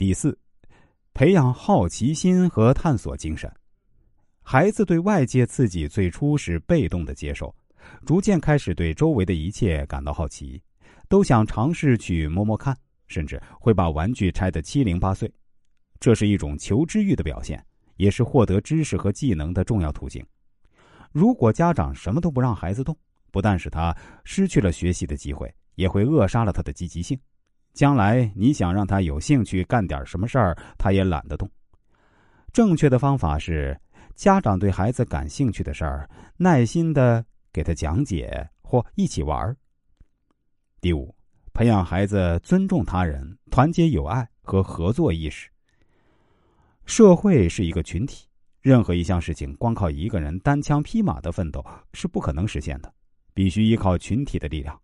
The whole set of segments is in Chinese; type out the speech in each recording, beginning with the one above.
第四，培养好奇心和探索精神。孩子对外界刺激最初是被动的接受，逐渐开始对周围的一切感到好奇，都想尝试去摸摸看，甚至会把玩具拆得七零八碎。这是一种求知欲的表现，也是获得知识和技能的重要途径。如果家长什么都不让孩子动，不但使他失去了学习的机会，也会扼杀了他的积极性。将来你想让他有兴趣干点什么事儿，他也懒得动。正确的方法是，家长对孩子感兴趣的事儿，耐心的给他讲解或一起玩儿。第五，培养孩子尊重他人、团结友爱和合作意识。社会是一个群体。任何一项事情，光靠一个人单枪匹马的奋斗是不可能实现的，必须依靠群体的力量。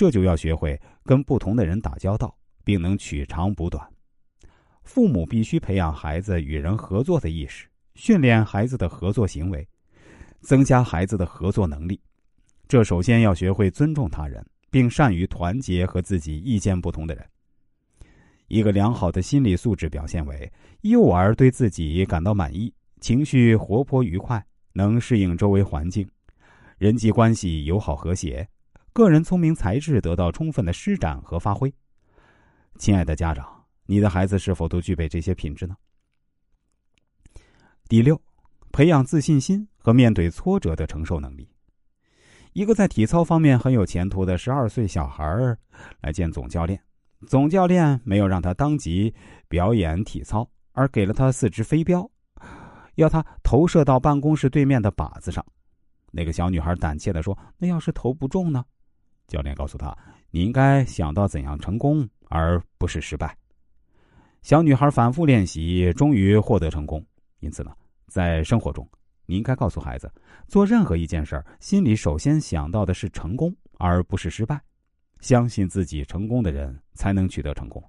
这就要学会跟不同的人打交道，并能取长补短。父母必须培养孩子与人合作的意识，训练孩子的合作行为，增加孩子的合作能力。这首先要学会尊重他人，并善于团结和自己意见不同的人。一个良好的心理素质表现为：幼儿对自己感到满意。情绪活泼愉快，能适应周围环境，人际关系友好和谐，个人聪明才智得到充分的施展和发挥。亲爱的家长，你的孩子是否都具备这些品质呢？第六，培养自信心和面对挫折的承受能力。一个在体操方面很有前途的十二岁小孩来见总教练，总教练没有让他当即表演体操，而给了他四只飞镖。要他投射到办公室对面的靶子上，那个小女孩胆怯的说：“那要是投不中呢？”教练告诉她：“你应该想到怎样成功，而不是失败。”小女孩反复练习，终于获得成功。因此呢，在生活中，你应该告诉孩子，做任何一件事儿，心里首先想到的是成功，而不是失败。相信自己，成功的人才能取得成功。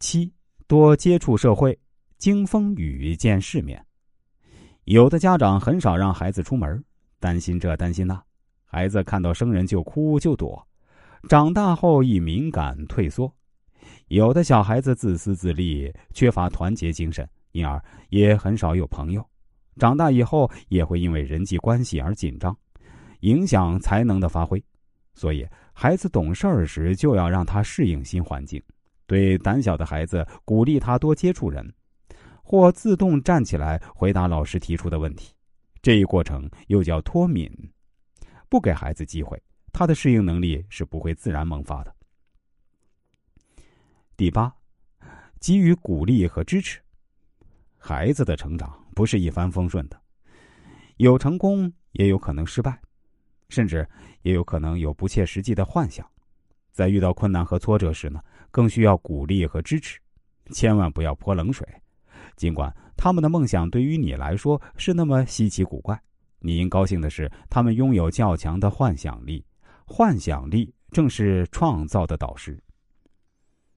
七，多接触社会。经风雨见世面，有的家长很少让孩子出门，担心这担心那，孩子看到生人就哭就躲，长大后易敏感退缩；有的小孩子自私自利，缺乏团结精神，因而也很少有朋友，长大以后也会因为人际关系而紧张，影响才能的发挥。所以，孩子懂事儿时就要让他适应新环境，对胆小的孩子鼓励他多接触人。或自动站起来回答老师提出的问题，这一过程又叫脱敏。不给孩子机会，他的适应能力是不会自然萌发的。第八，给予鼓励和支持。孩子的成长不是一帆风顺的，有成功也有可能失败，甚至也有可能有不切实际的幻想。在遇到困难和挫折时呢，更需要鼓励和支持，千万不要泼冷水。尽管他们的梦想对于你来说是那么稀奇古怪，你应高兴的是，他们拥有较强的幻想力。幻想力正是创造的导师。